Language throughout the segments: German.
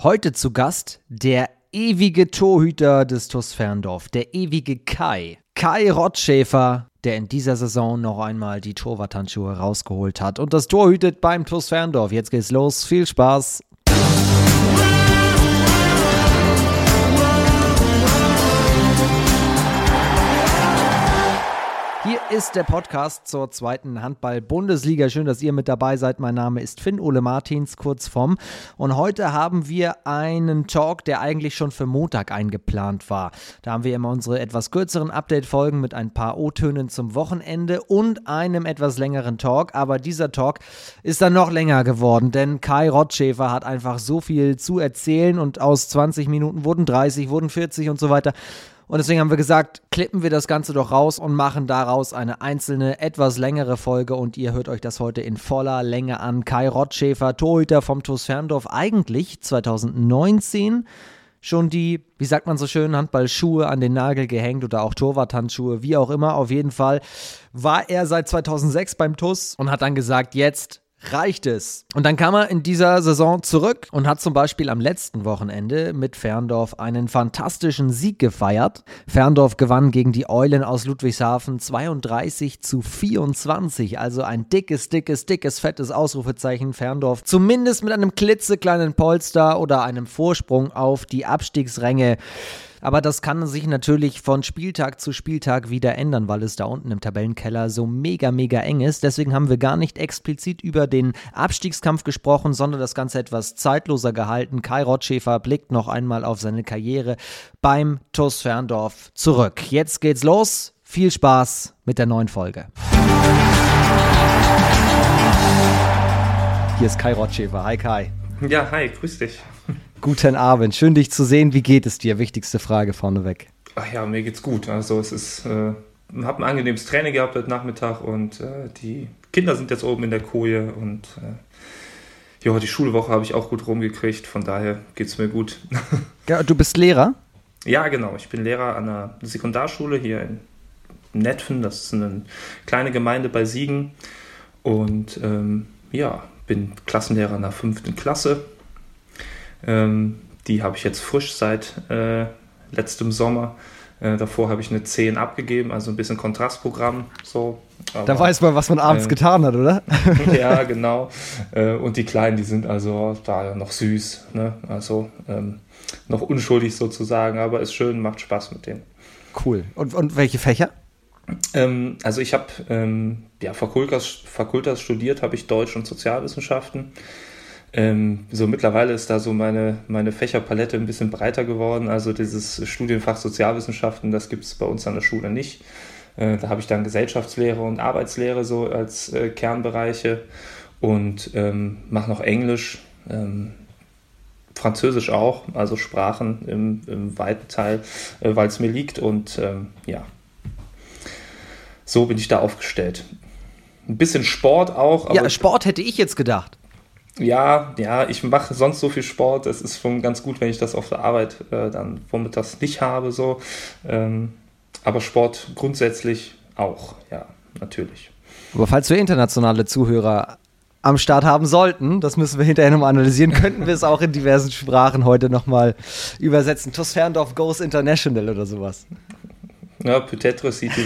Heute zu Gast der ewige Torhüter des TuS Ferndorf, der ewige Kai. Kai Rottschäfer, der in dieser Saison noch einmal die Torwarthandschuhe rausgeholt hat und das Tor hütet beim TuS Ferndorf. Jetzt geht's los. Viel Spaß. Ist der Podcast zur zweiten Handball-Bundesliga. Schön, dass ihr mit dabei seid. Mein Name ist Finn Ole Martins, kurz vom. Und heute haben wir einen Talk, der eigentlich schon für Montag eingeplant war. Da haben wir immer unsere etwas kürzeren Update-Folgen mit ein paar O-Tönen zum Wochenende und einem etwas längeren Talk. Aber dieser Talk ist dann noch länger geworden, denn Kai Rottschäfer hat einfach so viel zu erzählen und aus 20 Minuten wurden 30, wurden 40 und so weiter. Und deswegen haben wir gesagt, klippen wir das Ganze doch raus und machen daraus eine einzelne, etwas längere Folge. Und ihr hört euch das heute in voller Länge an. Kai Rottschäfer, Torhüter vom TuS Ferndorf, eigentlich 2019 schon die, wie sagt man so schön, Handballschuhe an den Nagel gehängt oder auch Torwarthandschuhe, wie auch immer. Auf jeden Fall war er seit 2006 beim TUS und hat dann gesagt, jetzt reicht es. Und dann kam er in dieser Saison zurück und hat zum Beispiel am letzten Wochenende mit Ferndorf einen fantastischen Sieg gefeiert. Ferndorf gewann gegen die Eulen aus Ludwigshafen 32 zu 24, also ein dickes, dickes, dickes, fettes Ausrufezeichen Ferndorf. Zumindest mit einem klitzekleinen Polster oder einem Vorsprung auf die Abstiegsränge. Aber das kann sich natürlich von Spieltag zu Spieltag wieder ändern, weil es da unten im Tabellenkeller so mega, mega eng ist. Deswegen haben wir gar nicht explizit über den Abstiegskampf gesprochen, sondern das Ganze etwas zeitloser gehalten. Kai Rottschäfer blickt noch einmal auf seine Karriere beim TuS Ferndorf zurück. Jetzt geht's los. Viel Spaß mit der neuen Folge. Hier ist Kai Rottschäfer. Hi Kai. Ja, hi, grüß dich. Guten Abend, schön dich zu sehen. Wie geht es dir? Wichtigste Frage vorneweg. Ach ja, mir geht's gut. Also es ist, äh, habe ein angenehmes Training gehabt heute Nachmittag und äh, die Kinder sind jetzt oben in der Koje und äh, ja, die Schulwoche habe ich auch gut rumgekriegt. Von daher geht's mir gut. Ja, du bist Lehrer? Ja, genau. Ich bin Lehrer an einer Sekundarschule hier in Netfen. Das ist eine kleine Gemeinde bei Siegen und ähm, ja, bin Klassenlehrer in der fünften Klasse ähm, die habe ich jetzt frisch seit äh, letztem Sommer. Äh, davor habe ich eine 10 abgegeben, also ein bisschen Kontrastprogramm. So. Aber, da weiß man, was man abends äh, getan hat, oder? ja, genau. Äh, und die Kleinen, die sind also da noch süß, ne? also ähm, noch unschuldig sozusagen, aber ist schön, macht Spaß mit denen. Cool. Und, und welche Fächer? Ähm, also ich habe ähm, ja, Fakultas, Fakultas studiert, habe ich Deutsch und Sozialwissenschaften. Ähm, so mittlerweile ist da so meine, meine Fächerpalette ein bisschen breiter geworden. Also dieses Studienfach Sozialwissenschaften, das gibt es bei uns an der Schule nicht. Äh, da habe ich dann Gesellschaftslehre und Arbeitslehre so als äh, Kernbereiche und ähm, mache noch Englisch, ähm, Französisch auch, also Sprachen im, im weiten Teil, äh, weil es mir liegt und ähm, ja, so bin ich da aufgestellt. Ein bisschen Sport auch. ja, Sport hätte ich jetzt gedacht ja, ja, ich mache sonst so viel Sport. Es ist schon ganz gut, wenn ich das auf der Arbeit äh, dann vormittags nicht habe. So. Ähm, aber Sport grundsätzlich auch, ja, natürlich. Aber falls wir internationale Zuhörer am Start haben sollten, das müssen wir hinterher nochmal analysieren, könnten wir es auch in diversen Sprachen heute nochmal übersetzen. TuS Ferndorf Goes International oder sowas. Ja, peut-être si tu.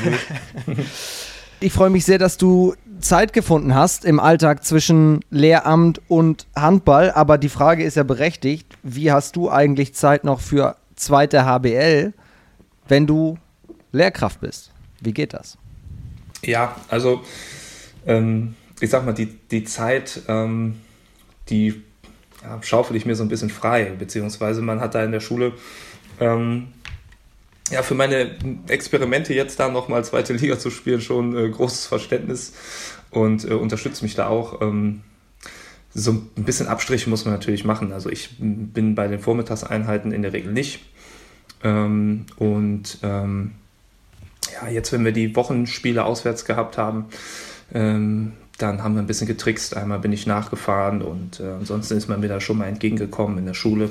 Ich freue mich sehr, dass du Zeit gefunden hast im Alltag zwischen Lehramt und Handball. Aber die Frage ist ja berechtigt, wie hast du eigentlich Zeit noch für zweite HBL, wenn du Lehrkraft bist? Wie geht das? Ja, also ähm, ich sag mal, die, die Zeit, ähm, die ja, schaufel ich mir so ein bisschen frei, beziehungsweise man hat da in der Schule ähm, ja, für meine Experimente jetzt da nochmal zweite Liga zu spielen, schon äh, großes Verständnis und äh, unterstützt mich da auch. Ähm, so ein bisschen Abstriche muss man natürlich machen. Also ich bin bei den Vormittagseinheiten in der Regel nicht. Ähm, und ähm, ja, jetzt, wenn wir die Wochenspiele auswärts gehabt haben, ähm, dann haben wir ein bisschen getrickst. Einmal bin ich nachgefahren und äh, ansonsten ist man mir da schon mal entgegengekommen in der Schule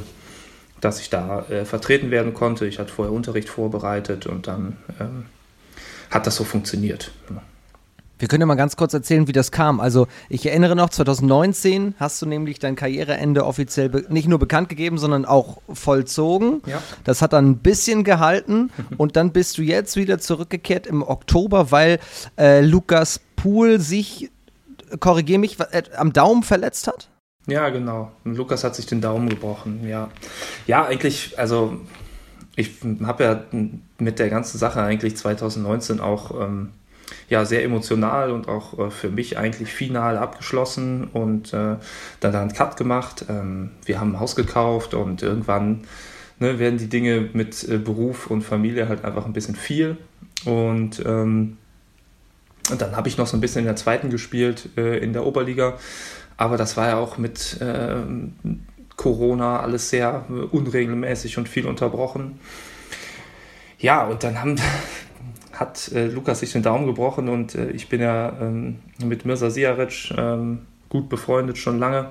dass ich da äh, vertreten werden konnte. Ich hatte vorher Unterricht vorbereitet und dann ähm, hat das so funktioniert. Wir können ja mal ganz kurz erzählen, wie das kam. Also ich erinnere noch, 2019 hast du nämlich dein Karriereende offiziell nicht nur bekannt gegeben, sondern auch vollzogen. Ja. Das hat dann ein bisschen gehalten und dann bist du jetzt wieder zurückgekehrt im Oktober, weil äh, Lukas Pool sich, korrigiere mich, äh, am Daumen verletzt hat? Ja, genau. Und Lukas hat sich den Daumen gebrochen, ja. Ja, eigentlich, also ich habe ja mit der ganzen Sache eigentlich 2019 auch ähm, ja, sehr emotional und auch äh, für mich eigentlich final abgeschlossen und äh, dann einen Cut gemacht. Ähm, wir haben ein Haus gekauft und irgendwann ne, werden die Dinge mit äh, Beruf und Familie halt einfach ein bisschen viel. Und, ähm, und dann habe ich noch so ein bisschen in der zweiten gespielt, äh, in der Oberliga. Aber das war ja auch mit ähm, Corona alles sehr unregelmäßig und viel unterbrochen. Ja, und dann haben, hat äh, Lukas sich den Daumen gebrochen und äh, ich bin ja ähm, mit Mirza Siaric ähm, gut befreundet schon lange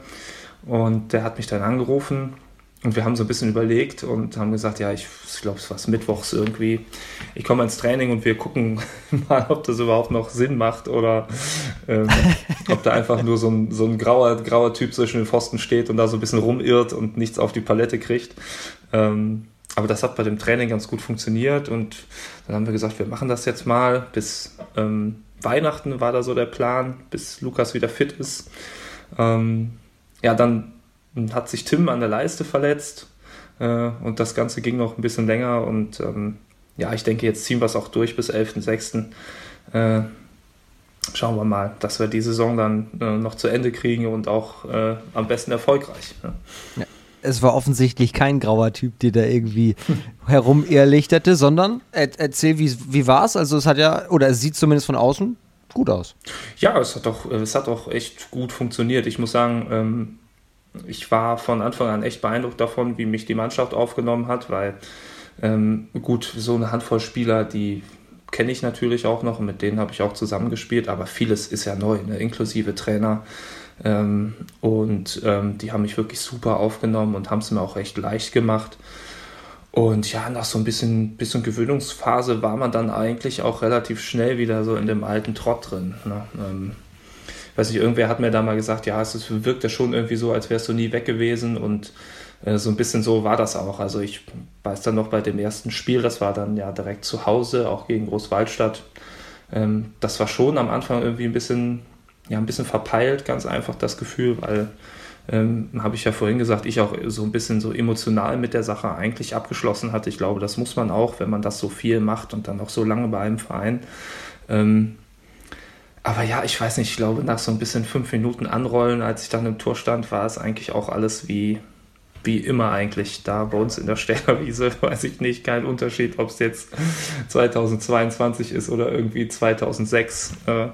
und der hat mich dann angerufen und wir haben so ein bisschen überlegt und haben gesagt, ja, ich, ich glaube, es war mittwochs irgendwie. Ich komme ins Training und wir gucken mal, ob das überhaupt noch Sinn macht oder ähm, ob da einfach nur so ein, so ein grauer, grauer Typ zwischen den Pfosten steht und da so ein bisschen rumirrt und nichts auf die Palette kriegt. Ähm, aber das hat bei dem Training ganz gut funktioniert und dann haben wir gesagt, wir machen das jetzt mal. Bis ähm, Weihnachten war da so der Plan, bis Lukas wieder fit ist. Ähm, ja, dann hat sich Tim an der Leiste verletzt äh, und das Ganze ging noch ein bisschen länger und ähm, ja, ich denke, jetzt ziehen wir es auch durch bis 11.06. Äh, schauen wir mal, dass wir die Saison dann äh, noch zu Ende kriegen und auch äh, am besten erfolgreich. Ja. Ja es war offensichtlich kein grauer Typ, der da irgendwie herumirrlichterte, sondern er, erzähl, wie, wie war es? Also es hat ja, oder es sieht zumindest von außen gut aus. Ja, es hat doch, es hat doch echt gut funktioniert. Ich muss sagen, ähm, ich war von Anfang an echt beeindruckt davon, wie mich die Mannschaft aufgenommen hat, weil ähm, gut, so eine Handvoll Spieler, die kenne ich natürlich auch noch und mit denen habe ich auch zusammengespielt, aber vieles ist ja neu, ne? inklusive Trainer. Ähm, und ähm, die haben mich wirklich super aufgenommen und haben es mir auch recht leicht gemacht. Und ja, nach so ein bisschen, bisschen Gewöhnungsphase war man dann eigentlich auch relativ schnell wieder so in dem alten Trott drin. Ne? Weiß nicht, irgendwer hat mir da mal gesagt, ja, es wirkt ja schon irgendwie so, als wärst du nie weg gewesen und äh, so ein bisschen so war das auch. Also ich weiß dann noch bei dem ersten Spiel, das war dann ja direkt zu Hause, auch gegen Großwaldstadt. Ähm, das war schon am Anfang irgendwie ein bisschen ja, ein bisschen verpeilt, ganz einfach das Gefühl, weil, ähm, habe ich ja vorhin gesagt, ich auch so ein bisschen so emotional mit der Sache eigentlich abgeschlossen hatte. Ich glaube, das muss man auch, wenn man das so viel macht und dann auch so lange bei einem Verein. Ähm, aber ja, ich weiß nicht, ich glaube, nach so ein bisschen fünf Minuten anrollen, als ich dann im Tor stand, war es eigentlich auch alles wie, wie immer eigentlich da bei uns in der Stellerwiese, weiß ich nicht, kein Unterschied, ob es jetzt 2022 ist oder irgendwie 2006. Äh,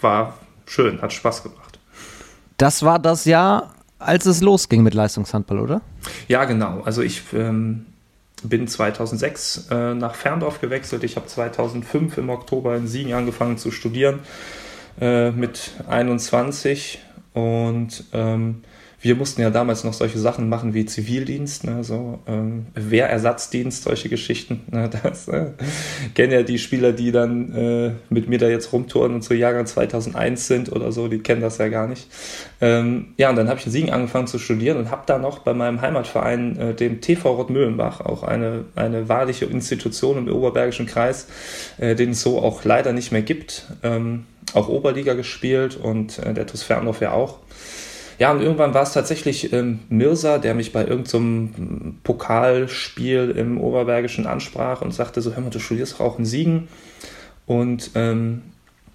war schön, hat Spaß gemacht. Das war das Jahr, als es losging mit Leistungshandball, oder? Ja, genau. Also ich ähm, bin 2006 äh, nach Ferndorf gewechselt. Ich habe 2005 im Oktober in Siegen angefangen zu studieren äh, mit 21 und ähm, wir mussten ja damals noch solche Sachen machen wie Zivildienst, ne, so ähm, Wehrersatzdienst, solche Geschichten. Ne, das äh, kennen ja die Spieler, die dann äh, mit mir da jetzt rumtouren und so Jahrgang 2001 sind oder so, die kennen das ja gar nicht. Ähm, ja, und dann habe ich in Siegen angefangen zu studieren und habe da noch bei meinem Heimatverein, äh, dem TV Rottmühlenbach, auch eine, eine wahrliche Institution im Oberbergischen Kreis, äh, den es so auch leider nicht mehr gibt, ähm, auch Oberliga gespielt und äh, der TuS Ferndorf ja auch. Ja, und irgendwann war es tatsächlich ähm, Mirza, der mich bei irgendeinem so Pokalspiel im Oberbergischen ansprach und sagte so, hör mal, du studierst auch in Siegen. Und ähm,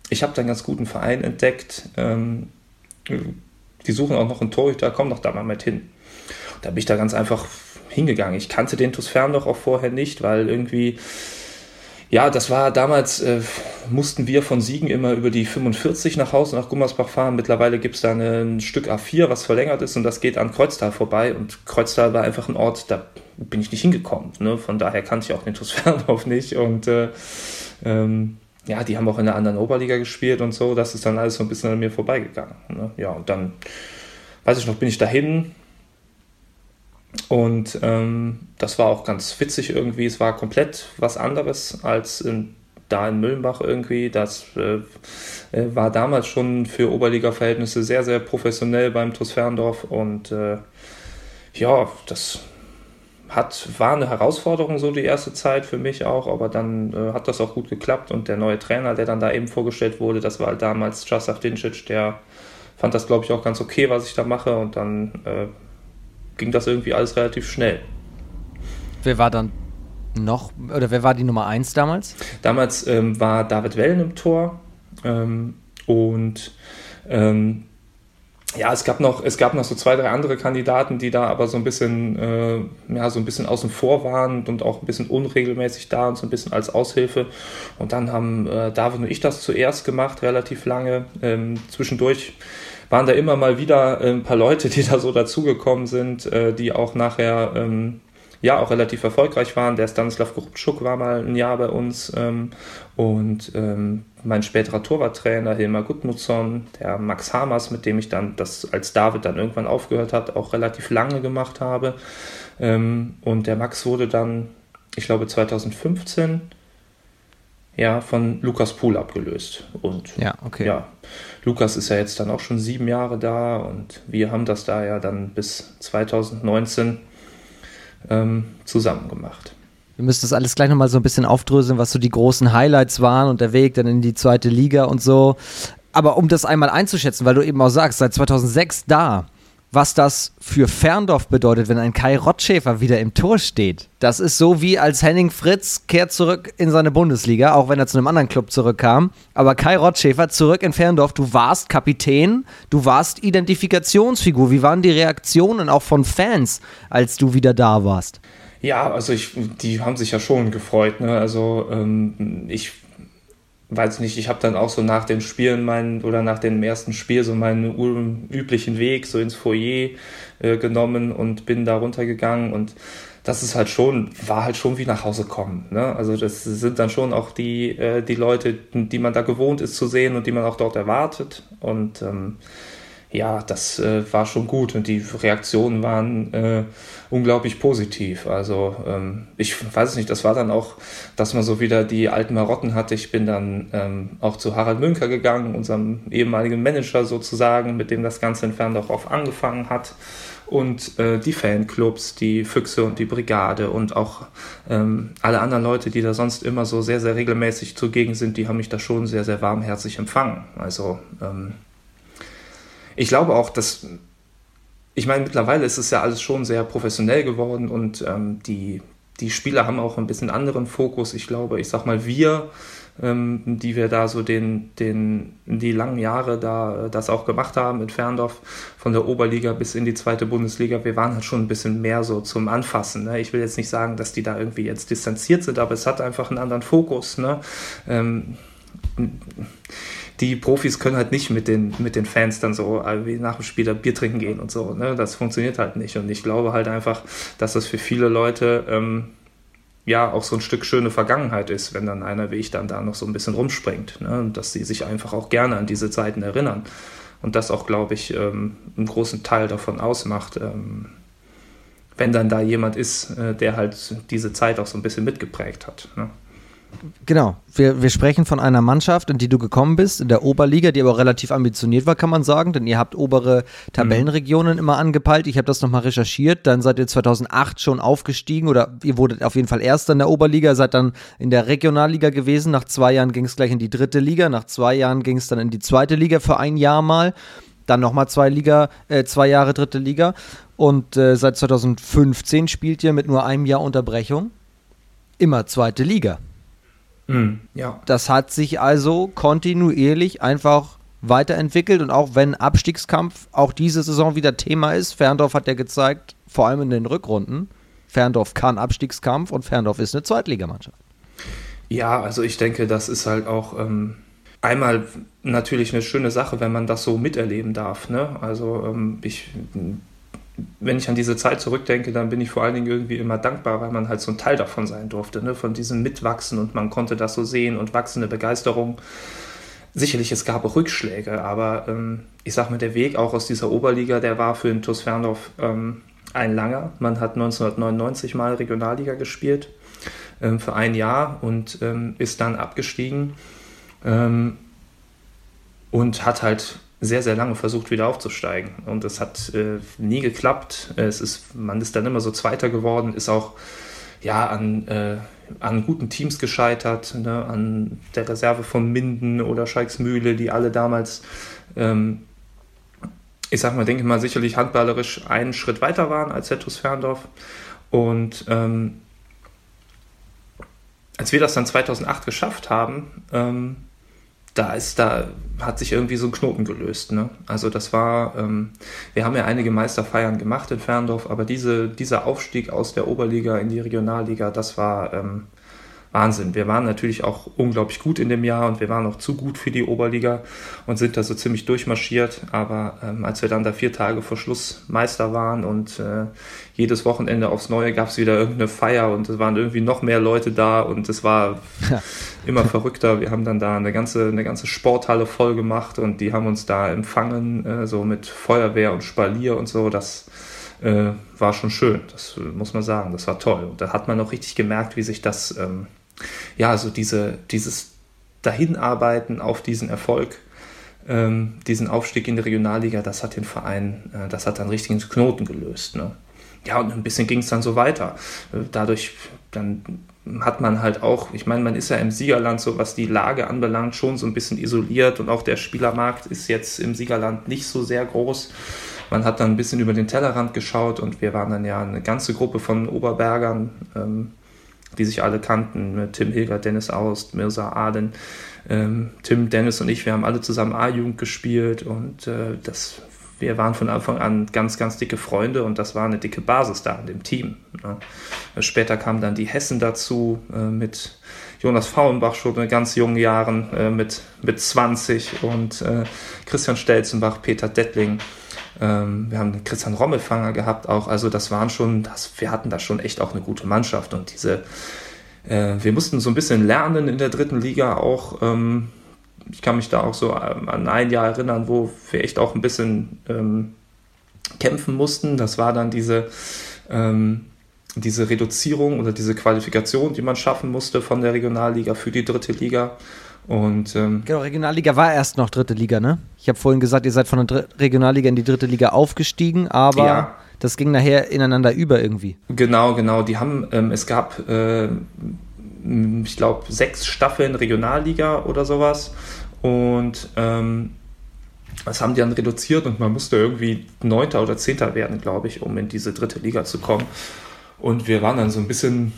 ich habe da einen ganz guten Verein entdeckt. Ähm, die suchen auch noch einen Torhüter, komm doch da mal mit hin. da bin ich da ganz einfach hingegangen. Ich kannte den TuS Ferndorf auch vorher nicht, weil irgendwie ja, das war damals, äh, mussten wir von Siegen immer über die 45 nach Hause, nach Gummersbach fahren. Mittlerweile gibt es da ein Stück A4, was verlängert ist und das geht an Kreuztal vorbei. Und Kreuztal war einfach ein Ort, da bin ich nicht hingekommen. Ne? Von daher kannte ich auch den TuS Fernhof nicht. Und äh, ähm, ja, die haben auch in der anderen Oberliga gespielt und so. Das ist dann alles so ein bisschen an mir vorbeigegangen. Ne? Ja, und dann, weiß ich noch, bin ich dahin, und ähm, das war auch ganz witzig irgendwie. Es war komplett was anderes als in da in Müllenbach irgendwie. Das äh, äh, war damals schon für Oberliga-Verhältnisse sehr, sehr professionell beim TuS Ferndorf und äh, ja, das hat, war eine Herausforderung so die erste Zeit für mich auch, aber dann äh, hat das auch gut geklappt und der neue Trainer, der dann da eben vorgestellt wurde, das war damals Czasach Dincic, der fand das glaube ich auch ganz okay, was ich da mache und dann äh, ging das irgendwie alles relativ schnell. Wer war dann noch, oder wer war die Nummer 1 damals? Damals ähm, war David Wellen im Tor ähm, und ähm, ja, es gab noch, es gab noch so zwei, drei andere Kandidaten, die da aber so ein bisschen, äh, ja, so ein bisschen außen vor waren und auch ein bisschen unregelmäßig da und so ein bisschen als Aushilfe. Und dann haben äh, David und ich das zuerst gemacht, relativ lange. Ähm, zwischendurch waren da immer mal wieder ein paar Leute, die da so dazugekommen sind, äh, die auch nachher ähm, ja auch relativ erfolgreich waren. Der Stanislav Grubczuk war mal ein Jahr bei uns ähm, und ähm, mein späterer Torwarttrainer Hilmar Gudmundsson, der Max Hamers, mit dem ich dann das als David dann irgendwann aufgehört hat, auch relativ lange gemacht habe. Ähm, und der Max wurde dann, ich glaube 2015 ja, von Lukas Pool abgelöst. Und ja, okay. ja, Lukas ist ja jetzt dann auch schon sieben Jahre da und wir haben das da ja dann bis 2019 ähm, zusammen gemacht. Wir müssen das alles gleich nochmal so ein bisschen aufdröseln, was so die großen Highlights waren und der Weg dann in die zweite Liga und so. Aber um das einmal einzuschätzen, weil du eben auch sagst, seit 2006 da, was das für Ferndorf bedeutet, wenn ein Kai Rottschäfer wieder im Tor steht. Das ist so wie als Henning Fritz kehrt zurück in seine Bundesliga, auch wenn er zu einem anderen Club zurückkam. Aber Kai Rottschäfer zurück in Ferndorf, du warst Kapitän, du warst Identifikationsfigur. Wie waren die Reaktionen auch von Fans, als du wieder da warst? Ja, also ich, die haben sich ja schon gefreut. Ne? Also ähm, ich weiß nicht, ich habe dann auch so nach den Spielen meinen oder nach dem ersten Spiel so meinen üblichen Weg so ins Foyer äh, genommen und bin da runtergegangen und das ist halt schon, war halt schon wie nach Hause kommen. Ne? Also das sind dann schon auch die, äh, die Leute, die man da gewohnt ist zu sehen und die man auch dort erwartet. Und ähm, ja, das äh, war schon gut und die Reaktionen waren äh, unglaublich positiv. Also ähm, ich weiß nicht, das war dann auch, dass man so wieder die alten Marotten hatte. Ich bin dann ähm, auch zu Harald Münker gegangen, unserem ehemaligen Manager sozusagen, mit dem das Ganze in Ferndorf angefangen hat. Und äh, die Fanclubs, die Füchse und die Brigade und auch ähm, alle anderen Leute, die da sonst immer so sehr, sehr regelmäßig zugegen sind, die haben mich da schon sehr, sehr warmherzig empfangen. Also ähm, ich glaube auch, dass, ich meine, mittlerweile ist es ja alles schon sehr professionell geworden und ähm, die, die Spieler haben auch ein bisschen anderen Fokus. Ich glaube, ich sag mal, wir, ähm, die wir da so den, den, die langen Jahre da das auch gemacht haben in Ferndorf, von der Oberliga bis in die zweite Bundesliga, wir waren halt schon ein bisschen mehr so zum Anfassen. Ne? Ich will jetzt nicht sagen, dass die da irgendwie jetzt distanziert sind, aber es hat einfach einen anderen Fokus. Ne? Ähm, die Profis können halt nicht mit den, mit den Fans dann so äh, wie nach dem Spiel da Bier trinken gehen und so. Ne? Das funktioniert halt nicht. Und ich glaube halt einfach, dass das für viele Leute ähm, ja auch so ein Stück schöne Vergangenheit ist, wenn dann einer wie ich dann da noch so ein bisschen rumspringt. Ne? Und dass sie sich einfach auch gerne an diese Zeiten erinnern. Und das auch, glaube ich, ähm, einen großen Teil davon ausmacht. Ähm, wenn dann da jemand ist, äh, der halt diese Zeit auch so ein bisschen mitgeprägt hat. Ne? Genau, wir, wir sprechen von einer Mannschaft, in die du gekommen bist, in der Oberliga, die aber relativ ambitioniert war, kann man sagen, denn ihr habt obere Tabellenregionen mhm. immer angepeilt. Ich habe das nochmal recherchiert, dann seid ihr 2008 schon aufgestiegen oder ihr wurdet auf jeden Fall Erster in der Oberliga, seid dann in der Regionalliga gewesen. Nach zwei Jahren ging es gleich in die dritte Liga, nach zwei Jahren ging es dann in die zweite Liga für ein Jahr mal. Dann nochmal zwei Liga, äh, zwei Jahre dritte Liga. Und äh, seit 2015 spielt ihr mit nur einem Jahr Unterbrechung immer zweite Liga. Mhm, ja. Das hat sich also kontinuierlich einfach weiterentwickelt und auch wenn Abstiegskampf auch diese Saison wieder Thema ist, Ferndorf hat ja gezeigt, vor allem in den Rückrunden, Ferndorf kann Abstiegskampf und Ferndorf ist eine Zweitligamannschaft. Ja, also ich denke, das ist halt auch ähm, einmal natürlich eine schöne Sache, wenn man das so miterleben darf. Ne? Also ähm, ich wenn ich an diese Zeit zurückdenke, dann bin ich vor allen Dingen irgendwie immer dankbar, weil man halt so ein Teil davon sein durfte, ne? von diesem Mitwachsen und man konnte das so sehen und wachsende Begeisterung. Sicherlich, es gab Rückschläge, aber ähm, ich sag mal, der Weg auch aus dieser Oberliga, der war für den TuS Ferndorf ähm, ein langer. Man hat 1999 mal Regionalliga gespielt ähm, für ein Jahr und ähm, ist dann abgestiegen ähm, und hat halt sehr, sehr lange versucht, wieder aufzusteigen. Und das hat äh, nie geklappt. Es ist, man ist dann immer so Zweiter geworden, ist auch ja, an, äh, an guten Teams gescheitert, ne? an der Reserve von Minden oder Schalksmühle, die alle damals, ähm, ich sag mal, denke mal, sicherlich handballerisch einen Schritt weiter waren als Zettus Ferndorf. Und ähm, als wir das dann 2008 geschafft haben, ähm, da ist, da hat sich irgendwie so ein Knoten gelöst. Ne? Also das war, ähm, wir haben ja einige Meisterfeiern gemacht in Ferndorf, aber diese, dieser Aufstieg aus der Oberliga in die Regionalliga, das war, ähm, Wahnsinn. Wir waren natürlich auch unglaublich gut in dem Jahr und wir waren auch zu gut für die Oberliga und sind da so ziemlich durchmarschiert. Aber ähm, als wir dann da vier Tage vor Schluss Meister waren und äh, jedes Wochenende aufs Neue gab es wieder irgendeine Feier und es waren irgendwie noch mehr Leute da und es war ja. Immer verrückter. Wir haben dann da eine ganze, eine ganze Sporthalle voll gemacht und die haben uns da empfangen, äh, so mit Feuerwehr und Spalier und so. Das äh, war schon schön, das muss man sagen. Das war toll. Und da hat man auch richtig gemerkt, wie sich das ähm, ja, also diese, dieses Dahinarbeiten auf diesen Erfolg, ähm, diesen Aufstieg in die Regionalliga, das hat den Verein, äh, das hat dann richtigen Knoten gelöst. Ne? Ja, und ein bisschen ging es dann so weiter. Äh, dadurch, dann hat man halt auch, ich meine, man ist ja im Siegerland, so was die Lage anbelangt, schon so ein bisschen isoliert und auch der Spielermarkt ist jetzt im Siegerland nicht so sehr groß. Man hat dann ein bisschen über den Tellerrand geschaut und wir waren dann ja eine ganze Gruppe von Oberbergern, ähm, die sich alle kannten, Tim Hilger, Dennis Aust, Mirza Aden, ähm, Tim, Dennis und ich, wir haben alle zusammen A-Jugend gespielt und äh, das, wir waren von Anfang an ganz, ganz dicke Freunde und das war eine dicke Basis da in dem Team. Ne? Später kamen dann die Hessen dazu äh, mit Jonas Faulenbach schon in ganz jungen Jahren äh, mit, mit 20 und äh, Christian Stelzenbach, Peter Dettling. Ähm, wir haben Christian Rommelfanger gehabt auch. Also das waren schon, das, wir hatten da schon echt auch eine gute Mannschaft und diese, äh, wir mussten so ein bisschen lernen in der dritten Liga auch. Ähm, ich kann mich da auch so an ein Jahr erinnern, wo wir echt auch ein bisschen ähm, kämpfen mussten. Das war dann diese, ähm, diese Reduzierung oder diese Qualifikation, die man schaffen musste von der Regionalliga für die dritte Liga. Und, ähm, genau, Regionalliga war erst noch dritte Liga, ne? Ich habe vorhin gesagt, ihr seid von der Regionalliga in die dritte Liga aufgestiegen, aber ja. das ging nachher ineinander über irgendwie. Genau, genau. Die haben, ähm, es gab, äh, ich glaube, sechs Staffeln Regionalliga oder sowas. Und ähm, das haben die dann reduziert und man musste irgendwie Neunter oder Zehnter werden, glaube ich, um in diese dritte Liga zu kommen. Und wir waren dann so ein bisschen,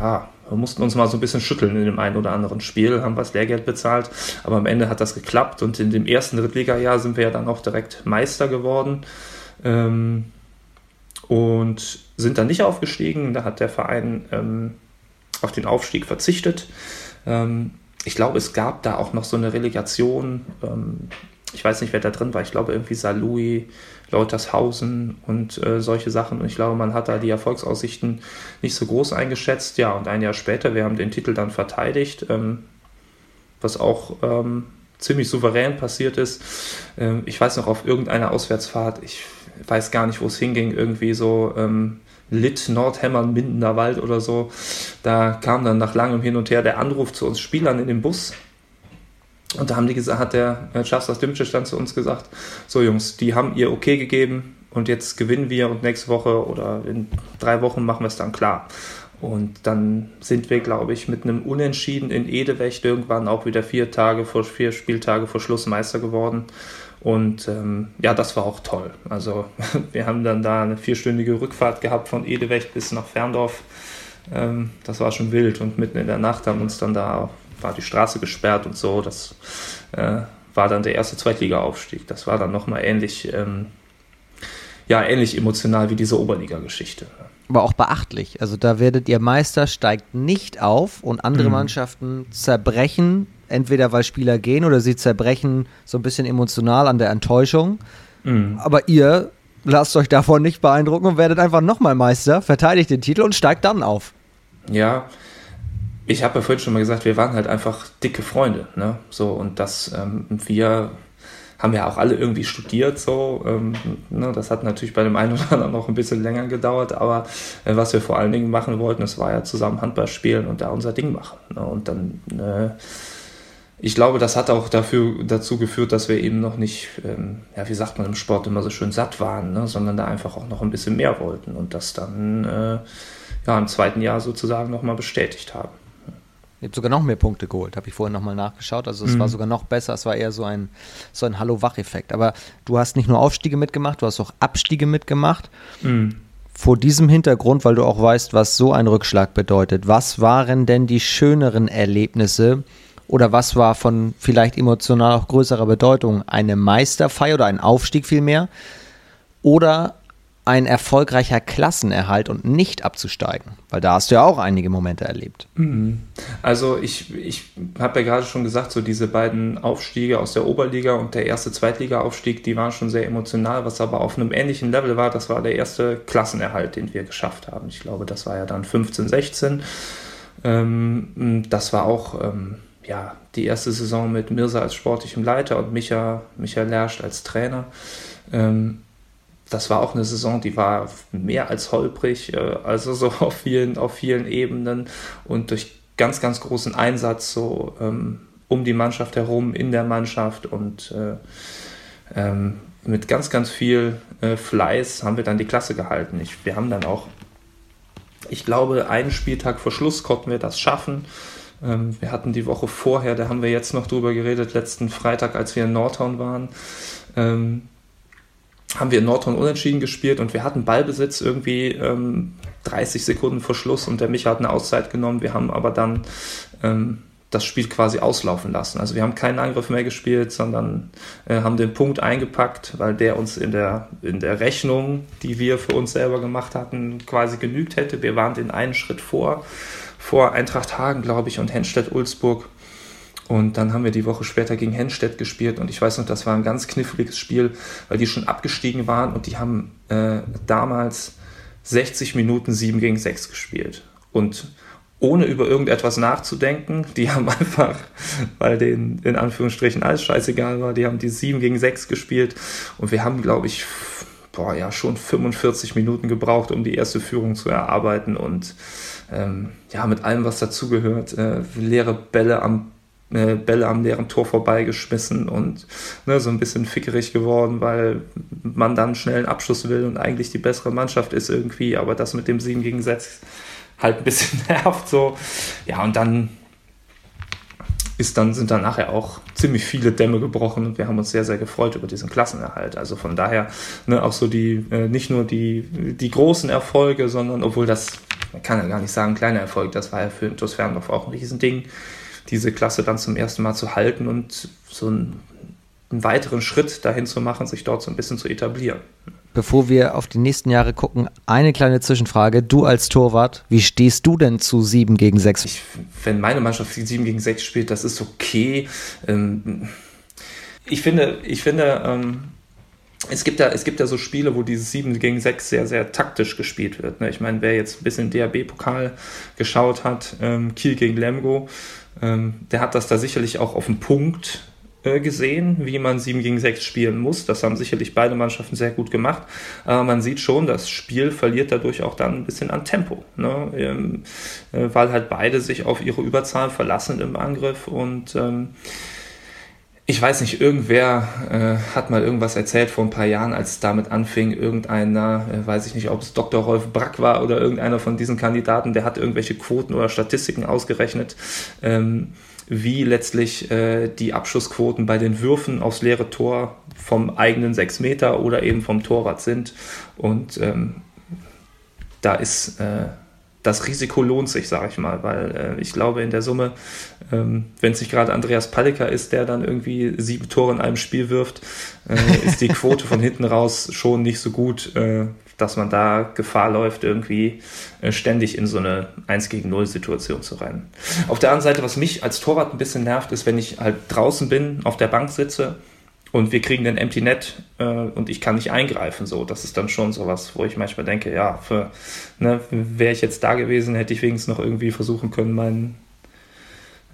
ja, wir mussten uns mal so ein bisschen schütteln in dem einen oder anderen Spiel, haben was Lehrgeld bezahlt, aber am Ende hat das geklappt und in dem ersten Drittliga-Jahr sind wir ja dann auch direkt Meister geworden ähm, und sind dann nicht aufgestiegen. Da hat der Verein ähm, auf den Aufstieg verzichtet. Ähm, ich glaube, es gab da auch noch so eine Relegation. Ähm, ich weiß nicht, wer da drin war. Ich glaube, irgendwie Salui Leutershausen und äh, solche Sachen. Und ich glaube, man hat da die Erfolgsaussichten nicht so groß eingeschätzt. Ja, und ein Jahr später, wir haben den Titel dann verteidigt, ähm, was auch ähm, ziemlich souverän passiert ist. Ähm, ich weiß noch, auf irgendeiner Auswärtsfahrt, ich weiß gar nicht, wo es hinging, irgendwie so ähm, Litt, Nordhemmern, Mindener Wald oder so. Da kam dann nach langem Hin und Her der Anruf zu uns Spielern in den Bus und da haben die gesagt, hat der Chastas Dimcic dann zu uns gesagt, so Jungs, die haben ihr okay gegeben und jetzt gewinnen wir und nächste Woche oder in drei Wochen machen wir es dann klar. Und dann sind wir, glaube ich, mit einem Unentschieden in Edewecht irgendwann auch wieder vier Tage vor vier Spieltage vor Schluss Meister geworden. Und ähm, ja, das war auch toll. Also wir haben dann da eine vierstündige Rückfahrt gehabt von Edewecht bis nach Ferndorf. Ähm, das war schon wild und mitten in der Nacht haben uns dann da war die Straße gesperrt und so. Das äh, war dann der erste Zweitliga-Aufstieg. Das war dann nochmal ähnlich, ähm, ja, ähnlich emotional wie diese Oberliga-Geschichte. Aber auch beachtlich. Also da werdet ihr Meister, steigt nicht auf und andere mhm. Mannschaften zerbrechen, entweder weil Spieler gehen oder sie zerbrechen so ein bisschen emotional an der Enttäuschung. Mhm. Aber ihr lasst euch davon nicht beeindrucken und werdet einfach nochmal Meister, verteidigt den Titel und steigt dann auf. Ja, ich habe ja vorhin schon mal gesagt, wir waren halt einfach dicke Freunde. Ne? So, und dass ähm, wir haben ja auch alle irgendwie studiert, so. Ähm, ne, das hat natürlich bei dem einen oder anderen noch ein bisschen länger gedauert, aber äh, was wir vor allen Dingen machen wollten, das war ja zusammen Handball spielen und da unser Ding machen. Ne, und dann, äh, ich glaube, das hat auch dafür, dazu geführt, dass wir eben noch nicht, ähm, ja, wie sagt man im Sport immer so schön satt waren, ne, sondern da einfach auch noch ein bisschen mehr wollten und das dann äh, ja, im zweiten Jahr sozusagen nochmal bestätigt haben. Ihr habt sogar noch mehr Punkte geholt, habe ich vorhin nochmal nachgeschaut. Also es mhm. war sogar noch besser, es war eher so ein, so ein Hallo-Wach-Effekt. Aber du hast nicht nur Aufstiege mitgemacht, du hast auch Abstiege mitgemacht. Mhm. Vor diesem Hintergrund, weil du auch weißt, was so ein Rückschlag bedeutet, was waren denn die schöneren Erlebnisse oder was war von vielleicht emotional auch größerer Bedeutung? Eine Meisterfeier oder ein Aufstieg vielmehr? Oder ein erfolgreicher Klassenerhalt und nicht abzusteigen? Weil da hast du ja auch einige Momente erlebt. Mhm. Also ich, ich habe ja gerade schon gesagt, so diese beiden Aufstiege aus der Oberliga und der erste Zweitliga-Aufstieg, die waren schon sehr emotional, was aber auf einem ähnlichen Level war, das war der erste Klassenerhalt, den wir geschafft haben. Ich glaube, das war ja dann 15, 16. Ähm, das war auch ähm, ja, die erste Saison mit Mirza als sportlichem Leiter und Micha, Micha Lersch als Trainer. Ähm, das war auch eine Saison, die war mehr als holprig, äh, also so auf vielen, auf vielen Ebenen und durch ganz, ganz großen Einsatz so ähm, um die Mannschaft herum, in der Mannschaft und äh, ähm, mit ganz, ganz viel äh, Fleiß haben wir dann die Klasse gehalten. Ich, wir haben dann auch, ich glaube, einen Spieltag vor Schluss konnten wir das schaffen. Ähm, wir hatten die Woche vorher, da haben wir jetzt noch drüber geredet, letzten Freitag, als wir in Nordhorn waren ähm, haben wir in Nordhorn unentschieden gespielt und wir hatten Ballbesitz irgendwie ähm, 30 Sekunden vor Schluss und der Micha hat eine Auszeit genommen. Wir haben aber dann ähm, das Spiel quasi auslaufen lassen. Also wir haben keinen Angriff mehr gespielt, sondern äh, haben den Punkt eingepackt, weil der uns in der, in der Rechnung, die wir für uns selber gemacht hatten, quasi genügt hätte. Wir waren den einen Schritt vor, vor Eintracht Hagen, glaube ich, und Henstedt-Ulzburg. Und dann haben wir die Woche später gegen Henstedt gespielt und ich weiß noch, das war ein ganz kniffliges Spiel, weil die schon abgestiegen waren und die haben äh, damals 60 Minuten 7 gegen 6 gespielt. Und ohne über irgendetwas nachzudenken, die haben einfach, weil denen in Anführungsstrichen alles scheißegal war, die haben die 7 gegen 6 gespielt und wir haben, glaube ich, boah, ja, schon 45 Minuten gebraucht, um die erste Führung zu erarbeiten und ähm, ja, mit allem, was dazugehört, äh, leere Bälle am äh, Bälle am leeren Tor vorbeigeschmissen und ne, so ein bisschen fickerig geworden, weil man dann schnell einen Abschluss will und eigentlich die bessere Mannschaft ist irgendwie, aber das mit dem 7 gegen 6 halt ein bisschen nervt so. Ja, und dann ist dann, sind dann nachher auch ziemlich viele Dämme gebrochen und wir haben uns sehr, sehr gefreut über diesen Klassenerhalt. Also von daher ne, auch so die, äh, nicht nur die, die großen Erfolge, sondern obwohl das, man kann ja gar nicht sagen, kleiner Erfolg, das war ja für Intus Ferndorf auch ein Riesending diese Klasse dann zum ersten Mal zu halten und so einen, einen weiteren Schritt dahin zu machen, sich dort so ein bisschen zu etablieren. Bevor wir auf die nächsten Jahre gucken, eine kleine Zwischenfrage. Du als Torwart, wie stehst du denn zu 7 gegen 6? Ich, wenn meine Mannschaft 7 gegen 6 spielt, das ist okay. Ähm, ich finde, ich finde ähm, es gibt, ja, es gibt ja so Spiele, wo dieses 7 gegen 6 sehr, sehr taktisch gespielt wird. Ne? Ich meine, wer jetzt ein bisschen DAB-Pokal geschaut hat, ähm, Kiel gegen Lemgo, ähm, der hat das da sicherlich auch auf den Punkt äh, gesehen, wie man 7 gegen 6 spielen muss. Das haben sicherlich beide Mannschaften sehr gut gemacht. Aber man sieht schon, das Spiel verliert dadurch auch dann ein bisschen an Tempo, ne? ähm, äh, weil halt beide sich auf ihre Überzahl verlassen im Angriff und ähm, ich weiß nicht, irgendwer äh, hat mal irgendwas erzählt vor ein paar Jahren, als es damit anfing. Irgendeiner, äh, weiß ich nicht, ob es Dr. Rolf Brack war oder irgendeiner von diesen Kandidaten, der hat irgendwelche Quoten oder Statistiken ausgerechnet, ähm, wie letztlich äh, die Abschussquoten bei den Würfen aufs leere Tor vom eigenen 6 Meter oder eben vom Torwart sind. Und ähm, da ist äh, das Risiko lohnt sich, sage ich mal, weil äh, ich glaube in der Summe, ähm, wenn es nicht gerade Andreas Palika ist, der dann irgendwie sieben Tore in einem Spiel wirft, äh, ist die Quote von hinten raus schon nicht so gut, äh, dass man da Gefahr läuft, irgendwie äh, ständig in so eine 1 gegen 0 Situation zu rennen. Auf der anderen Seite, was mich als Torwart ein bisschen nervt, ist, wenn ich halt draußen bin, auf der Bank sitze und wir kriegen den Empty Net äh, und ich kann nicht eingreifen. So, das ist dann schon sowas, wo ich manchmal denke, ja, ne, wäre ich jetzt da gewesen, hätte ich wenigstens noch irgendwie versuchen können, meinen,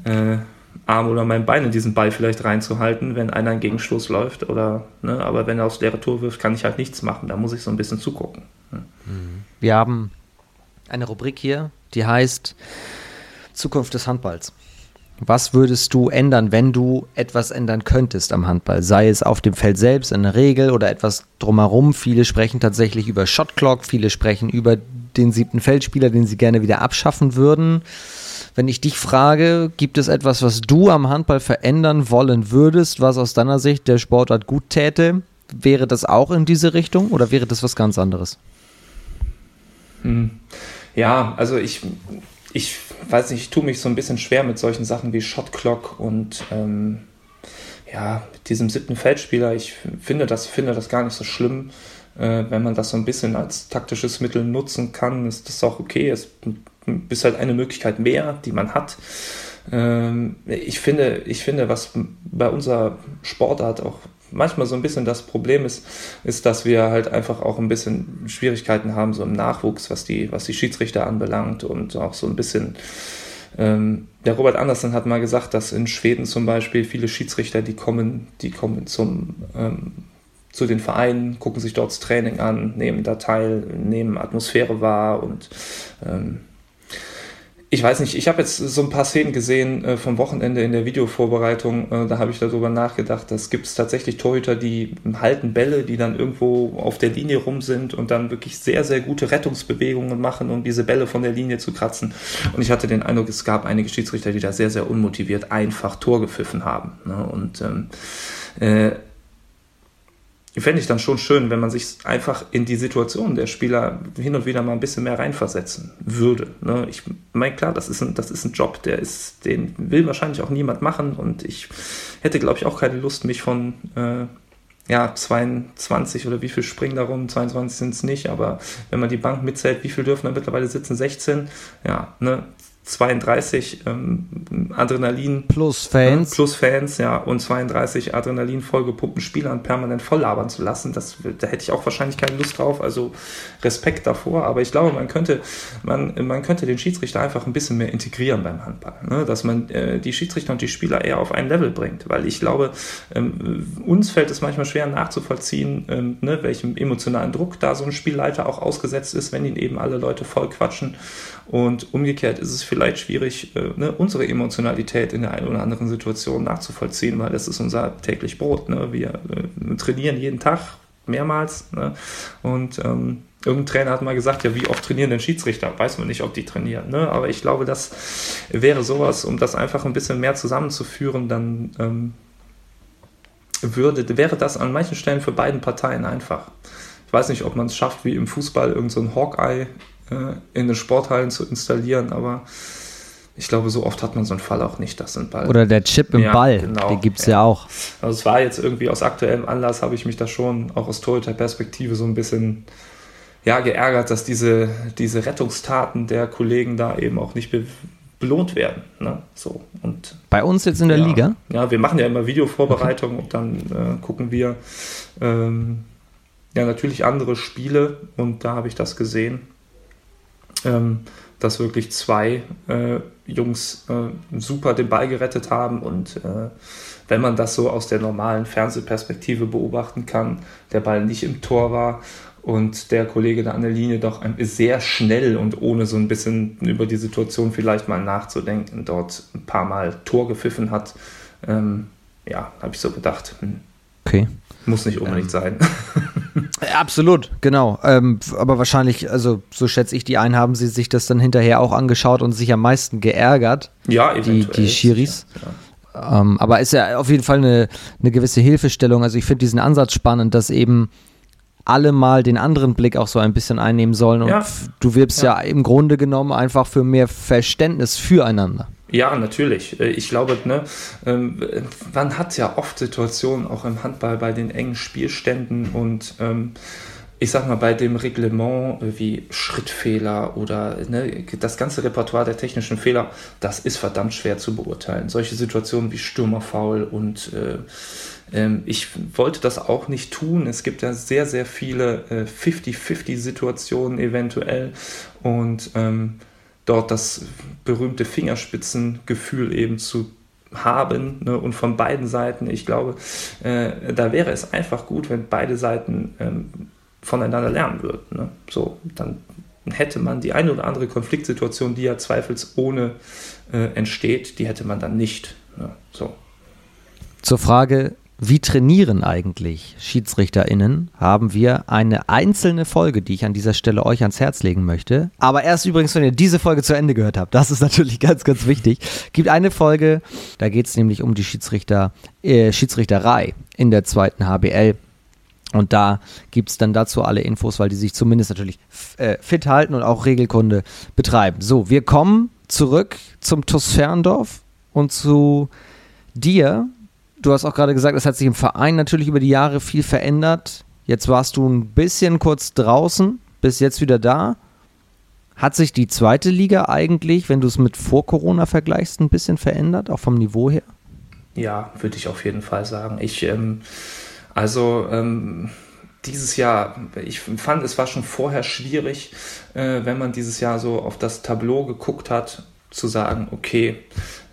äh, Arm oder mein Bein in diesen Ball vielleicht reinzuhalten, wenn einer einen Gegenstoß läuft. Oder, ne, aber wenn er aufs leere Tor wirft, kann ich halt nichts machen. Da muss ich so ein bisschen zugucken. Wir haben eine Rubrik hier, die heißt Zukunft des Handballs. Was würdest du ändern, wenn du etwas ändern könntest am Handball? Sei es auf dem Feld selbst, in der Regel oder etwas drumherum. Viele sprechen tatsächlich über Shotclock, viele sprechen über den siebten Feldspieler, den sie gerne wieder abschaffen würden. Wenn ich dich frage, gibt es etwas, was du am Handball verändern wollen würdest, was aus deiner Sicht der Sportart gut täte? Wäre das auch in diese Richtung oder wäre das was ganz anderes? Hm. Ja, also ich, ich weiß nicht, ich tue mich so ein bisschen schwer mit solchen Sachen wie Shotclock und ähm, ja, mit diesem siebten Feldspieler. Ich finde das, finde das gar nicht so schlimm. Äh, wenn man das so ein bisschen als taktisches Mittel nutzen kann, ist das auch okay. Es ist halt eine Möglichkeit mehr, die man hat. Ähm, ich finde, ich finde, was bei unserer Sportart auch manchmal so ein bisschen das Problem ist, ist, dass wir halt einfach auch ein bisschen Schwierigkeiten haben, so im Nachwuchs, was die, was die Schiedsrichter anbelangt und auch so ein bisschen. Ähm, der Robert Andersen hat mal gesagt, dass in Schweden zum Beispiel viele Schiedsrichter, die kommen, die kommen zum ähm, zu den Vereinen, gucken sich dort das Training an, nehmen da teil, nehmen Atmosphäre wahr und ähm, ich weiß nicht, ich habe jetzt so ein paar Szenen gesehen äh, vom Wochenende in der Videovorbereitung, äh, da habe ich darüber nachgedacht, dass gibt es tatsächlich Torhüter, die halten Bälle, die dann irgendwo auf der Linie rum sind und dann wirklich sehr, sehr gute Rettungsbewegungen machen, um diese Bälle von der Linie zu kratzen. Und ich hatte den Eindruck, es gab einige Schiedsrichter, die da sehr, sehr unmotiviert einfach Tor gepfiffen haben. Ne? Und ähm, äh, fände ich dann schon schön, wenn man sich einfach in die Situation der Spieler hin und wieder mal ein bisschen mehr reinversetzen würde. Ne? Ich meine, klar, das ist, ein, das ist ein Job, der ist, den will wahrscheinlich auch niemand machen und ich hätte, glaube ich, auch keine Lust, mich von äh, ja, 22 oder wie viel springen darum, 22 sind es nicht, aber wenn man die Bank mitzählt, wie viel dürfen da mittlerweile sitzen? 16, ja, ne, 32 ähm, Adrenalin plus Fans. äh, plus Fans ja und 32 Adrenalin vollgepumpten Spielern permanent voll labern zu lassen das da hätte ich auch wahrscheinlich keine Lust drauf also Respekt davor. Aber ich glaube man könnte man man könnte den Schiedsrichter einfach ein bisschen mehr integrieren beim Handball ne? dass man äh, die Schiedsrichter und die Spieler eher auf ein Level bringt. Weil ich glaube ähm, uns fällt es manchmal schwer nachzuvollziehen ähm, ne, welchem emotionalen Druck da so ein Spielleiter auch ausgesetzt ist wenn ihn eben alle Leute voll quatschen. Und umgekehrt ist es vielleicht schwierig, äh, ne, unsere Emotionalität in der einen oder anderen Situation nachzuvollziehen, weil das ist unser täglich Brot. Ne? Wir äh, trainieren jeden Tag mehrmals. Ne? Und ähm, irgendein Trainer hat mal gesagt, ja, wie oft trainieren denn Schiedsrichter? Weiß man nicht, ob die trainieren. Ne? Aber ich glaube, das wäre sowas, um das einfach ein bisschen mehr zusammenzuführen, dann ähm, würde, wäre das an manchen Stellen für beiden Parteien einfach. Ich weiß nicht, ob man es schafft, wie im Fußball irgendein so Hawkeye in den Sporthallen zu installieren, aber ich glaube, so oft hat man so einen Fall auch nicht, dass ein Ball. Oder der Chip im ja, Ball, genau, den gibt es ja. ja. auch. Also es war jetzt irgendwie aus aktuellem Anlass, habe ich mich da schon auch aus Torhüter-Perspektive so ein bisschen ja, geärgert, dass diese, diese Rettungstaten der Kollegen da eben auch nicht be belohnt werden. Ne? So, und, Bei uns jetzt in der ja, Liga? Ja, wir machen ja immer Videovorbereitung und dann äh, gucken wir ähm, ja natürlich andere Spiele und da habe ich das gesehen ähm, dass wirklich zwei äh, Jungs äh, super den Ball gerettet haben und äh, wenn man das so aus der normalen Fernsehperspektive beobachten kann, der Ball nicht im Tor war und der Kollege da an der Linie doch sehr schnell und ohne so ein bisschen über die Situation vielleicht mal nachzudenken, dort ein paar Mal Tor gepfiffen hat. Ähm, ja, habe ich so gedacht. Hm, okay. Muss nicht unbedingt ähm. sein. Absolut, genau. Ähm, aber wahrscheinlich, also so schätze ich die ein, haben sie sich das dann hinterher auch angeschaut und sich am meisten geärgert. Ja, eventuell. Die, die Schiris. Ja, ähm, aber ist ja auf jeden Fall eine, eine gewisse Hilfestellung. Also ich finde diesen Ansatz spannend, dass eben alle mal den anderen Blick auch so ein bisschen einnehmen sollen. Und ja. du wirbst ja. ja im Grunde genommen einfach für mehr Verständnis füreinander. Ja, natürlich. Äh, ich glaube, ne, ähm, man hat ja oft Situationen auch im Handball bei den engen Spielständen und ähm, ich sag mal, bei dem Reglement äh, wie Schrittfehler oder ne, das ganze Repertoire der technischen Fehler, das ist verdammt schwer zu beurteilen. Solche Situationen wie Stürmerfaul und äh, ähm, ich wollte das auch nicht tun. Es gibt ja sehr, sehr viele äh, 50-50-Situationen eventuell und ähm, dort das berühmte Fingerspitzengefühl eben zu haben ne, und von beiden Seiten. Ich glaube, äh, da wäre es einfach gut, wenn beide Seiten ähm, voneinander lernen würden. Ne? So, dann hätte man die eine oder andere Konfliktsituation, die ja zweifelsohne äh, entsteht, die hätte man dann nicht. Ne? So. Zur Frage, wie trainieren eigentlich SchiedsrichterInnen, haben wir eine einzelne Folge, die ich an dieser Stelle euch ans Herz legen möchte. Aber erst übrigens, wenn ihr diese Folge zu Ende gehört habt, das ist natürlich ganz, ganz wichtig. Gibt eine Folge, da geht es nämlich um die Schiedsrichter, äh, Schiedsrichterei in der zweiten HBL. Und da gibt es dann dazu alle Infos, weil die sich zumindest natürlich äh, fit halten und auch Regelkunde betreiben. So, wir kommen zurück zum TUS Ferndorf und zu dir, du hast auch gerade gesagt, es hat sich im Verein natürlich über die Jahre viel verändert. Jetzt warst du ein bisschen kurz draußen, bist jetzt wieder da. Hat sich die zweite Liga eigentlich, wenn du es mit vor Corona vergleichst, ein bisschen verändert, auch vom Niveau her? Ja, würde ich auf jeden Fall sagen. Ich, ähm, also ähm, dieses Jahr, ich fand, es war schon vorher schwierig, äh, wenn man dieses Jahr so auf das Tableau geguckt hat, zu sagen, okay,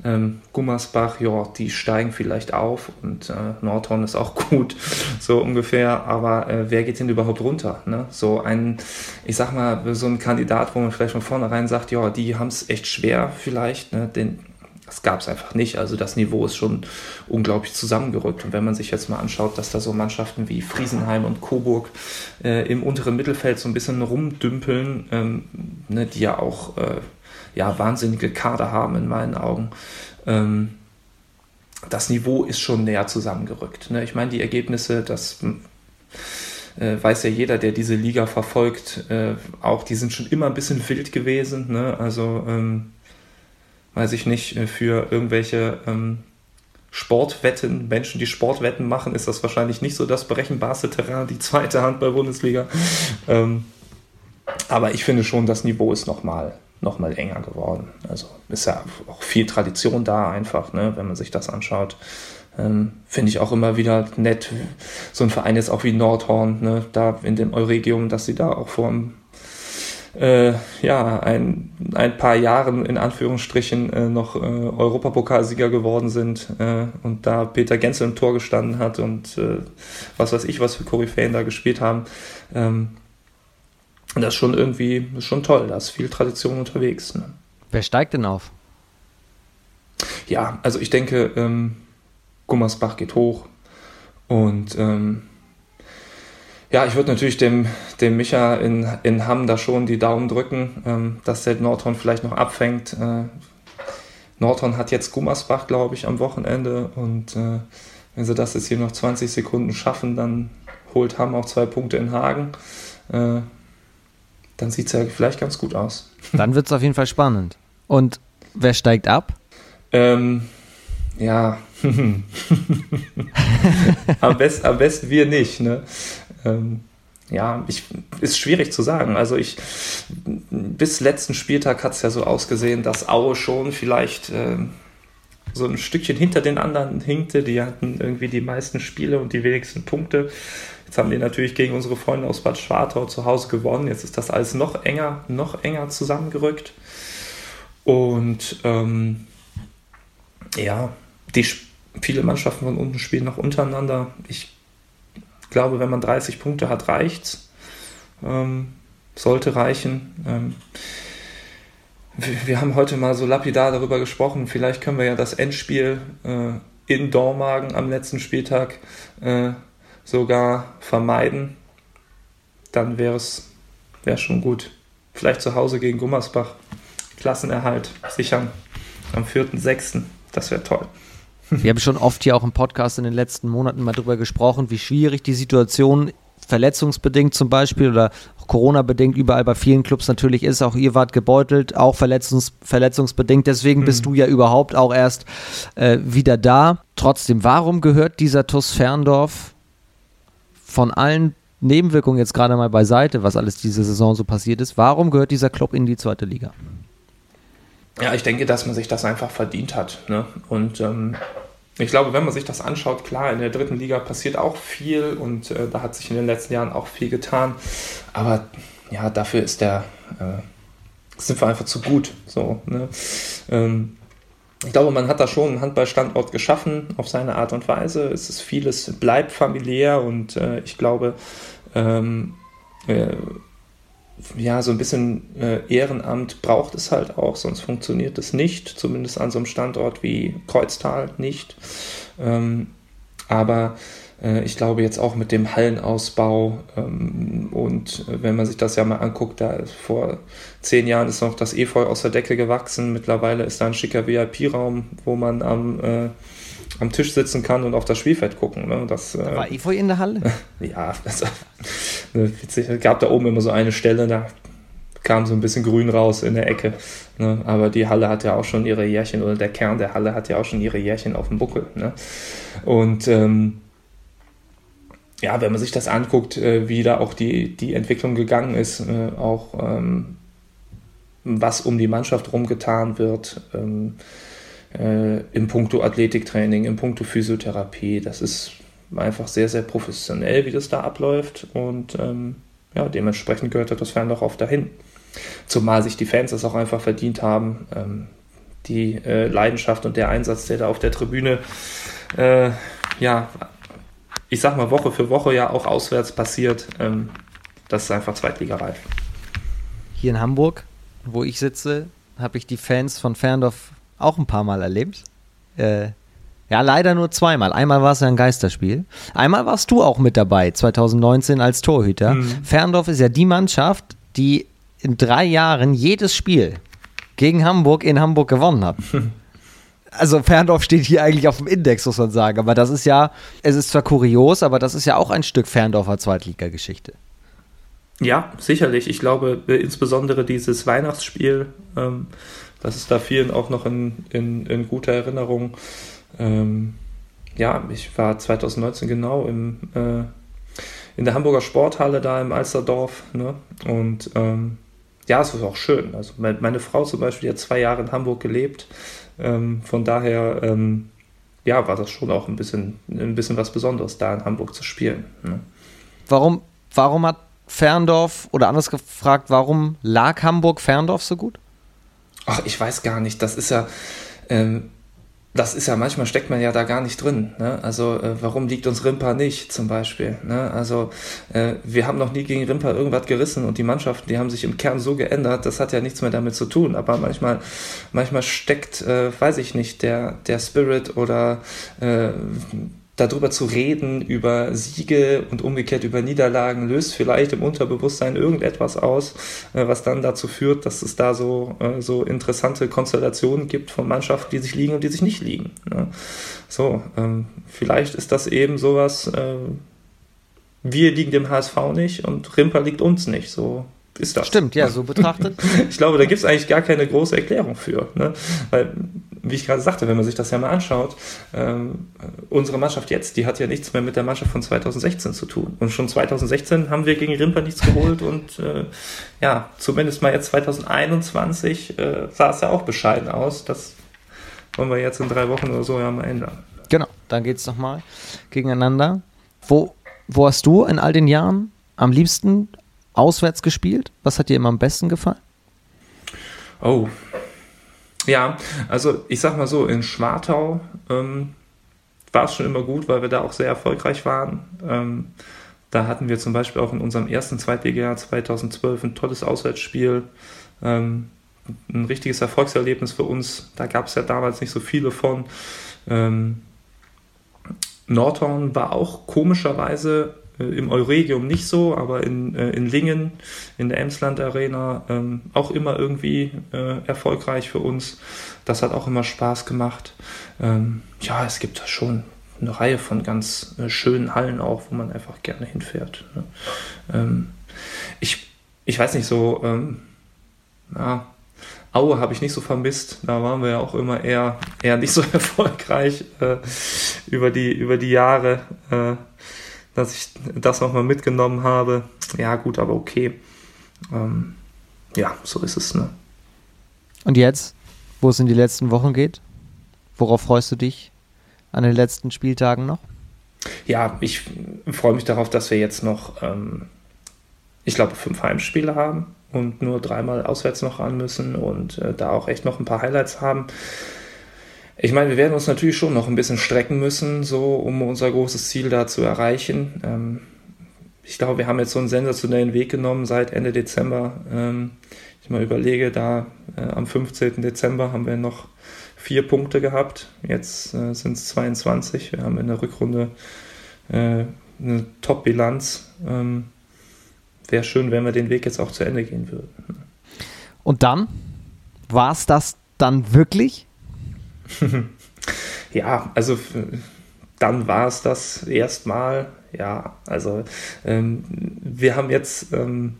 ähm, Gummersbach, ja, die steigen vielleicht auf und äh, Nordhorn ist auch gut, so ungefähr, aber äh, wer geht denn überhaupt runter? Ne? So ein, ich sag mal, so ein Kandidat, wo man vielleicht von vornherein sagt, ja, die haben es echt schwer vielleicht, ne? den, das gab es einfach nicht. Also das Niveau ist schon unglaublich zusammengerückt. Und wenn man sich jetzt mal anschaut, dass da so Mannschaften wie Friesenheim und Coburg äh, im unteren Mittelfeld so ein bisschen rumdümpeln, ähm, ne, die ja auch äh, ja, wahnsinnige Kader haben in meinen Augen. Ähm, das Niveau ist schon näher zusammengerückt. Ne? Ich meine, die Ergebnisse, das äh, weiß ja jeder, der diese Liga verfolgt, äh, auch die sind schon immer ein bisschen wild gewesen. Ne? Also, ähm, weiß ich nicht, äh, für irgendwelche ähm, Sportwetten, Menschen, die Sportwetten machen, ist das wahrscheinlich nicht so das berechenbarste Terrain, die zweite Handball-Bundesliga. ähm, aber ich finde schon, das Niveau ist nochmal noch mal enger geworden. Also ist ja auch viel Tradition da einfach, ne, wenn man sich das anschaut. Ähm, Finde ich auch immer wieder nett, so ein Verein jetzt auch wie Nordhorn, ne, da in dem Euregium, dass sie da auch vor äh, ja, ein, ein paar Jahren in Anführungsstrichen äh, noch äh, Europapokalsieger geworden sind äh, und da Peter Genzel im Tor gestanden hat und äh, was weiß ich, was für Koryphäen da gespielt haben. Ähm, das ist schon irgendwie ist schon toll, da ist viel Tradition unterwegs. Ne? Wer steigt denn auf? Ja, also ich denke, ähm, Gummersbach geht hoch und ähm, ja, ich würde natürlich dem, dem Micha in, in Hamm da schon die Daumen drücken, ähm, dass der Nordhorn vielleicht noch abfängt. Äh, Nordhorn hat jetzt Gummersbach, glaube ich, am Wochenende und äh, wenn sie das jetzt hier noch 20 Sekunden schaffen, dann holt Hamm auch zwei Punkte in Hagen. Äh, dann sieht es ja vielleicht ganz gut aus. Dann wird es auf jeden Fall spannend. Und wer steigt ab? Ähm, ja, am, best, am besten wir nicht. Ne? Ähm, ja, ich, ist schwierig zu sagen. Also ich, bis letzten Spieltag hat es ja so ausgesehen, dass Aue schon vielleicht äh, so ein Stückchen hinter den anderen hinkte. Die hatten irgendwie die meisten Spiele und die wenigsten Punkte. Jetzt haben die natürlich gegen unsere Freunde aus Bad Schwartau zu Hause gewonnen. Jetzt ist das alles noch enger, noch enger zusammengerückt. Und ähm, ja, die viele Mannschaften von unten spielen noch untereinander. Ich glaube, wenn man 30 Punkte hat, reicht's. Ähm, sollte reichen. Ähm, wir, wir, haben heute mal so lapidar darüber gesprochen. Vielleicht können wir ja das Endspiel äh, in Dormagen am letzten Spieltag äh, sogar vermeiden, dann wäre es wär schon gut. Vielleicht zu Hause gegen Gummersbach. Klassenerhalt sichern am 4.6. Das wäre toll. Wir haben schon oft hier auch im Podcast in den letzten Monaten mal darüber gesprochen, wie schwierig die Situation verletzungsbedingt zum Beispiel oder Corona-bedingt überall bei vielen Clubs natürlich ist. Auch ihr wart gebeutelt, auch verletzungs verletzungsbedingt. Deswegen mhm. bist du ja überhaupt auch erst äh, wieder da. Trotzdem, warum gehört dieser TUS Ferndorf von allen Nebenwirkungen jetzt gerade mal beiseite, was alles diese Saison so passiert ist, warum gehört dieser Club in die zweite Liga? Ja, ich denke, dass man sich das einfach verdient hat. Ne? Und ähm, ich glaube, wenn man sich das anschaut, klar, in der dritten Liga passiert auch viel und äh, da hat sich in den letzten Jahren auch viel getan. Aber ja, dafür ist der, äh, sind wir einfach zu gut. So, ne? ähm, ich glaube, man hat da schon einen Handballstandort geschaffen auf seine Art und Weise. Es ist vieles, bleibt familiär und äh, ich glaube, ähm, äh, ja, so ein bisschen äh, Ehrenamt braucht es halt auch, sonst funktioniert es nicht, zumindest an so einem Standort wie Kreuztal nicht. Ähm, aber äh, ich glaube jetzt auch mit dem Hallenausbau ähm, und äh, wenn man sich das ja mal anguckt, da vor zehn Jahren ist noch das Efeu aus der Decke gewachsen. Mittlerweile ist da ein schicker VIP-Raum, wo man am, äh, am Tisch sitzen kann und auf das Spielfeld gucken. Ne? Das, äh, war Efeu in der Halle? ja, das, ne, witzig. Es gab da oben immer so eine Stelle, da kam so ein bisschen grün raus in der Ecke. Ne? Aber die Halle hat ja auch schon ihre Jährchen, oder der Kern der Halle hat ja auch schon ihre Jährchen auf dem Buckel. Ne? Und ähm, ja, wenn man sich das anguckt, äh, wie da auch die, die Entwicklung gegangen ist, äh, auch ähm, was um die Mannschaft rumgetan wird, ähm, äh, im Punkto Athletiktraining, im Punkto Physiotherapie, das ist einfach sehr, sehr professionell, wie das da abläuft und ähm, ja, dementsprechend gehört das Fan doch oft dahin. Zumal sich die Fans das auch einfach verdient haben. Ähm, die äh, Leidenschaft und der Einsatz, der da auf der Tribüne äh, ja, ich sag mal, Woche für Woche ja auch auswärts passiert, ähm, das ist einfach zweitligareif. Hier in Hamburg, wo ich sitze, habe ich die Fans von Ferndorf auch ein paar Mal erlebt. Äh, ja, leider nur zweimal. Einmal war es ja ein Geisterspiel. Einmal warst du auch mit dabei, 2019 als Torhüter. Mhm. Ferndorf ist ja die Mannschaft, die in drei Jahren jedes Spiel gegen Hamburg in Hamburg gewonnen hat. also Ferndorf steht hier eigentlich auf dem Index, muss man sagen. Aber das ist ja, es ist zwar kurios, aber das ist ja auch ein Stück Ferndorfer Zweitligageschichte. Ja, sicherlich. Ich glaube, insbesondere dieses Weihnachtsspiel, ähm, das ist da vielen auch noch in, in, in guter Erinnerung. Ähm, ja, ich war 2019 genau im, äh, in der Hamburger Sporthalle da im Alsterdorf. Ne? Und ähm, ja, es war auch schön. Also meine Frau zum Beispiel, die hat zwei Jahre in Hamburg gelebt. Ähm, von daher, ähm, ja, war das schon auch ein bisschen, ein bisschen was Besonderes, da in Hamburg zu spielen. Ne? Warum, warum hat Ferndorf, oder anders gefragt, warum lag Hamburg Ferndorf so gut? Ach, ich weiß gar nicht. Das ist ja, ähm, das ist ja manchmal steckt man ja da gar nicht drin. Ne? Also äh, warum liegt uns Rimpa nicht zum Beispiel? Ne? Also äh, wir haben noch nie gegen Rimpa irgendwas gerissen und die Mannschaften, die haben sich im Kern so geändert, das hat ja nichts mehr damit zu tun. Aber manchmal, manchmal steckt, äh, weiß ich nicht, der, der Spirit oder äh, darüber zu reden, über Siege und umgekehrt über Niederlagen, löst vielleicht im Unterbewusstsein irgendetwas aus, äh, was dann dazu führt, dass es da so, äh, so interessante Konstellationen gibt von Mannschaften, die sich liegen und die sich nicht liegen. Ne? So, ähm, vielleicht ist das eben sowas, äh, wir liegen dem HSV nicht und Rimper liegt uns nicht. So ist das. Stimmt, ja, so betrachtet. ich glaube, da gibt es eigentlich gar keine große Erklärung für. Ne? Weil, wie ich gerade sagte, wenn man sich das ja mal anschaut, ähm, unsere Mannschaft jetzt, die hat ja nichts mehr mit der Mannschaft von 2016 zu tun. Und schon 2016 haben wir gegen Rimper nichts geholt und äh, ja, zumindest mal jetzt 2021 äh, sah es ja auch bescheiden aus. Das wollen wir jetzt in drei Wochen oder so ja mal ändern. Genau, dann geht es nochmal gegeneinander. Wo, wo hast du in all den Jahren am liebsten auswärts gespielt? Was hat dir immer am besten gefallen? Oh. Ja, also ich sag mal so, in Schwartau ähm, war es schon immer gut, weil wir da auch sehr erfolgreich waren. Ähm, da hatten wir zum Beispiel auch in unserem ersten Zweitliga-Jahr 2012 ein tolles Auswärtsspiel. Ähm, ein richtiges Erfolgserlebnis für uns. Da gab es ja damals nicht so viele von. Ähm, Nordhorn war auch komischerweise Im Euregium nicht so, aber in, äh, in Lingen, in der Emsland Arena, ähm, auch immer irgendwie äh, erfolgreich für uns. Das hat auch immer Spaß gemacht. Ähm, ja, es gibt da schon eine Reihe von ganz äh, schönen Hallen auch, wo man einfach gerne hinfährt. Ne? Ähm, ich, ich weiß nicht so, ähm, ja, Aue habe ich nicht so vermisst. Da waren wir ja auch immer eher, eher nicht so erfolgreich äh, über, die, über die Jahre. Äh, dass ich das nochmal mitgenommen habe. Ja, gut, aber okay. Ähm, ja, so ist es. Ne? Und jetzt, wo es in die letzten Wochen geht, worauf freust du dich an den letzten Spieltagen noch? Ja, ich freue mich darauf, dass wir jetzt noch, ähm, ich glaube, fünf Heimspiele haben und nur dreimal auswärts noch ran müssen und äh, da auch echt noch ein paar Highlights haben. Ich meine, wir werden uns natürlich schon noch ein bisschen strecken müssen, so um unser großes Ziel da zu erreichen. Ähm, ich glaube, wir haben jetzt so einen sensationellen Weg genommen seit Ende Dezember. Ähm, ich mal überlege, da äh, am 15. Dezember haben wir noch vier Punkte gehabt. Jetzt äh, sind es 22. Wir haben in der Rückrunde äh, eine Top-Bilanz. Ähm, Wäre schön, wenn wir den Weg jetzt auch zu Ende gehen würden. Und dann? War es das dann wirklich? ja, also dann war es das erstmal. Ja, also ähm, wir haben jetzt ähm,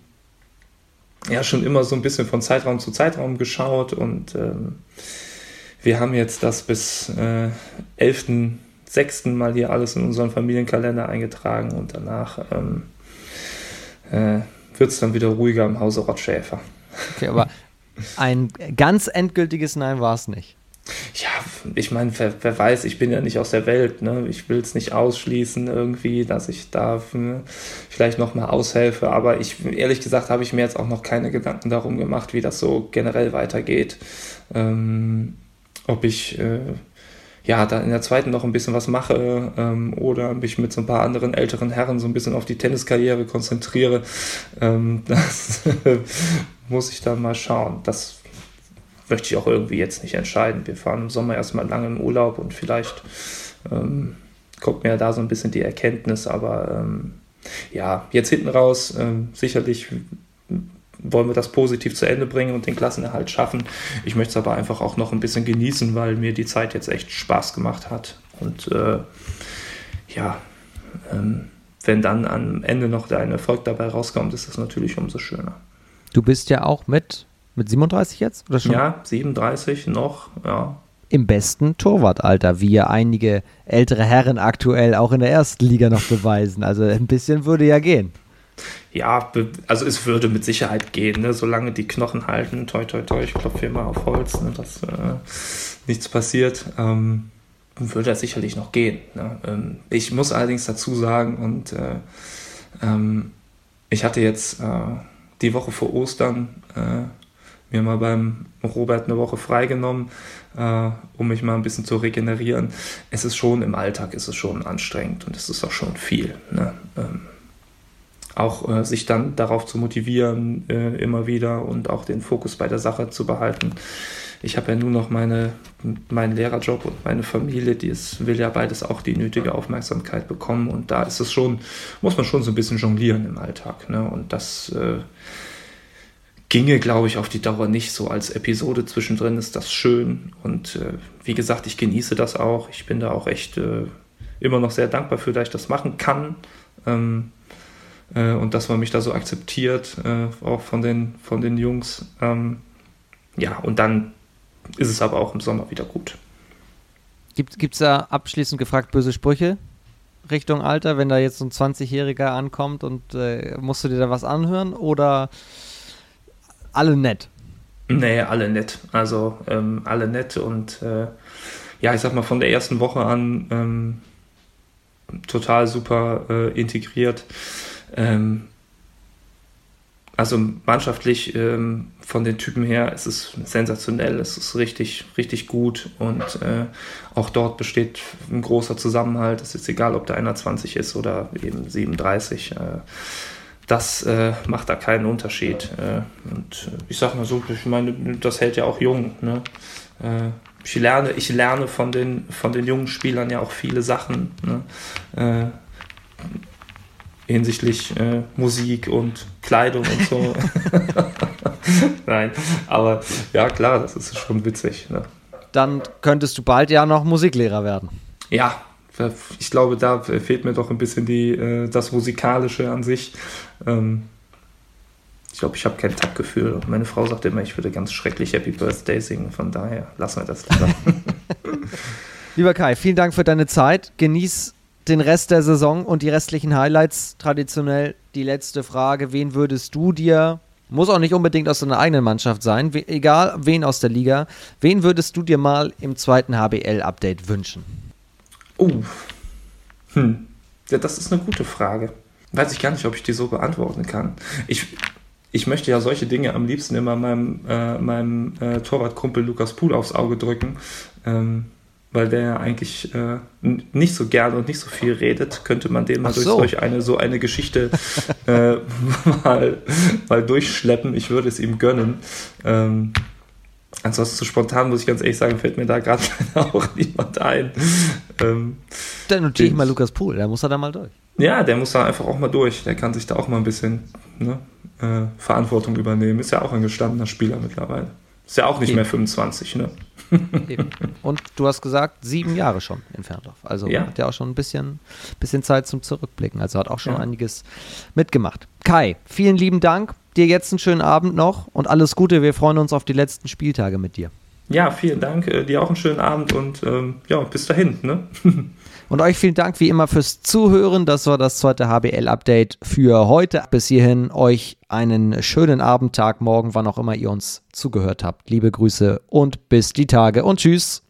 ja schon immer so ein bisschen von Zeitraum zu Zeitraum geschaut und ähm, wir haben jetzt das bis äh, 11.06. mal hier alles in unseren Familienkalender eingetragen und danach ähm, äh, wird es dann wieder ruhiger im Hause Rottschäfer. Okay, aber ein ganz endgültiges Nein war es nicht. Ja, ich meine, wer, wer, weiß, ich bin ja nicht aus der Welt. Ne? Ich will es nicht ausschließen irgendwie, dass ich da ne, vielleicht nochmal aushelfe. Aber ich, ehrlich gesagt, habe ich mir jetzt auch noch keine Gedanken darum gemacht, wie das so generell weitergeht. Ähm, ob ich äh, ja da in der zweiten noch ein bisschen was mache ähm, oder mich mit so ein paar anderen älteren Herren so ein bisschen auf die Tenniskarriere konzentriere. Ähm, das muss ich dann mal schauen. Das möchte ich auch irgendwie jetzt nicht entscheiden. Wir fahren im Sommer erstmal lange im Urlaub und vielleicht ähm, kommt mir da so ein bisschen die Erkenntnis, aber ähm, ja, jetzt hinten raus, ähm, sicherlich wollen wir das positiv zu Ende bringen und den Klassenerhalt schaffen. Ich möchte es aber einfach auch noch ein bisschen genießen, weil mir die Zeit jetzt echt Spaß gemacht hat. Und äh, ja, ähm, wenn dann am Ende noch dein Erfolg dabei rauskommt, ist das natürlich umso schöner. Du bist ja auch mit mit 37 jetzt? Oder schon? Ja, 37 noch, ja. Im besten Torwartalter, wie ja einige ältere Herren aktuell auch in der ersten Liga noch beweisen. Also ein bisschen würde ja gehen. Ja, also es würde mit Sicherheit gehen, ne? solange die Knochen halten. Toi, toi, toi, ich klopfe hier mal auf Holz, ne? dass äh, nichts passiert. Ähm, würde das sicherlich noch gehen. Ne? Ähm, ich muss allerdings dazu sagen, und äh, ähm, ich hatte jetzt äh, die Woche vor Ostern äh, mir mal beim Robert eine Woche freigenommen, äh, um mich mal ein bisschen zu regenerieren. Es ist schon im Alltag, ist es schon anstrengend und es ist auch schon viel. Ne? Ähm, auch äh, sich dann darauf zu motivieren, äh, immer wieder und auch den Fokus bei der Sache zu behalten. Ich habe ja nur noch meine, meinen Lehrerjob und meine Familie, die ist, will ja beides auch die nötige Aufmerksamkeit bekommen und da ist es schon, muss man schon so ein bisschen jonglieren im Alltag. Ne? Und das äh, ginge, glaube ich, auf die Dauer nicht so. Als Episode zwischendrin ist das schön und äh, wie gesagt, ich genieße das auch. Ich bin da auch echt äh, immer noch sehr dankbar für, dass ich das machen kann ähm, äh, und dass man mich da so akzeptiert, äh, auch von den, von den Jungs. Ähm, ja, und dann ist es aber auch im Sommer wieder gut. Gibt es da abschließend gefragt böse Sprüche Richtung Alter, wenn da jetzt so ein 20-Jähriger ankommt und äh, musst du dir da was anhören oder alle nett. Nee, alle nett. Also ähm, alle nett und äh, ja, ich sag mal von der ersten Woche an ähm, total super äh, integriert. Ähm, also mannschaftlich ähm, von den Typen her ist es sensationell, es ist richtig, richtig gut und äh, auch dort besteht ein großer Zusammenhalt. Es ist egal, ob der 21 ist oder eben 37. Das äh, macht da keinen Unterschied. Äh, und äh, ich sag mal so, ich meine, das hält ja auch jung. Ne? Äh, ich lerne, ich lerne von den, von den jungen Spielern ja auch viele Sachen. Ne? Äh, hinsichtlich äh, Musik und Kleidung und so. Nein, aber ja klar, das ist schon witzig. Ne? Dann könntest du bald ja noch Musiklehrer werden. Ja, ich glaube, da fehlt mir doch ein bisschen die, äh, das Musikalische an sich. Ähm, ich glaube, ich habe kein Taktgefühl. Meine Frau sagt immer, ich würde ganz schrecklich Happy Birthday singen. Von daher lassen wir das lieber. Lieber Kai, vielen Dank für deine Zeit. Genieß den Rest der Saison und die restlichen Highlights. Traditionell die letzte Frage: Wen würdest du dir, muss auch nicht unbedingt aus deiner eigenen Mannschaft sein, egal wen aus der Liga, wen würdest du dir mal im zweiten HBL-Update wünschen? Oh. Hm. Ja, das ist eine gute Frage. Weiß ich gar nicht, ob ich die so beantworten kann. Ich, ich möchte ja solche Dinge am liebsten immer meinem, äh, meinem äh, Torwartkumpel Lukas Pool aufs Auge drücken. Ähm, weil der eigentlich äh, nicht so gern und nicht so viel redet, könnte man den mal so. durch, eine so eine Geschichte äh, mal, mal durchschleppen. Ich würde es ihm gönnen. Ähm, ansonsten so spontan muss ich ganz ehrlich sagen, fällt mir da gerade auch niemand ein. Ähm, Dann notiere ich mal Lukas Pohl, der muss er da mal durch. Ja, der muss da einfach auch mal durch. Der kann sich da auch mal ein bisschen ne, äh, Verantwortung übernehmen. Ist ja auch ein gestandener Spieler mittlerweile. Ist ja auch nicht Eben. mehr 25, ne? Eben. Und du hast gesagt, sieben Jahre schon in Ferndorf. Also ja. hat ja auch schon ein bisschen, bisschen Zeit zum Zurückblicken. Also hat auch schon ja. einiges mitgemacht. Kai, vielen lieben Dank. Dir jetzt einen schönen Abend noch und alles Gute. Wir freuen uns auf die letzten Spieltage mit dir. Ja, vielen Dank. Äh, dir auch einen schönen Abend und ähm, ja, bis dahin. Ne? Und euch vielen Dank wie immer fürs Zuhören. Das war das zweite HBL-Update für heute. Bis hierhin euch einen schönen Abend, Tag, Morgen, wann auch immer ihr uns zugehört habt. Liebe Grüße und bis die Tage und tschüss.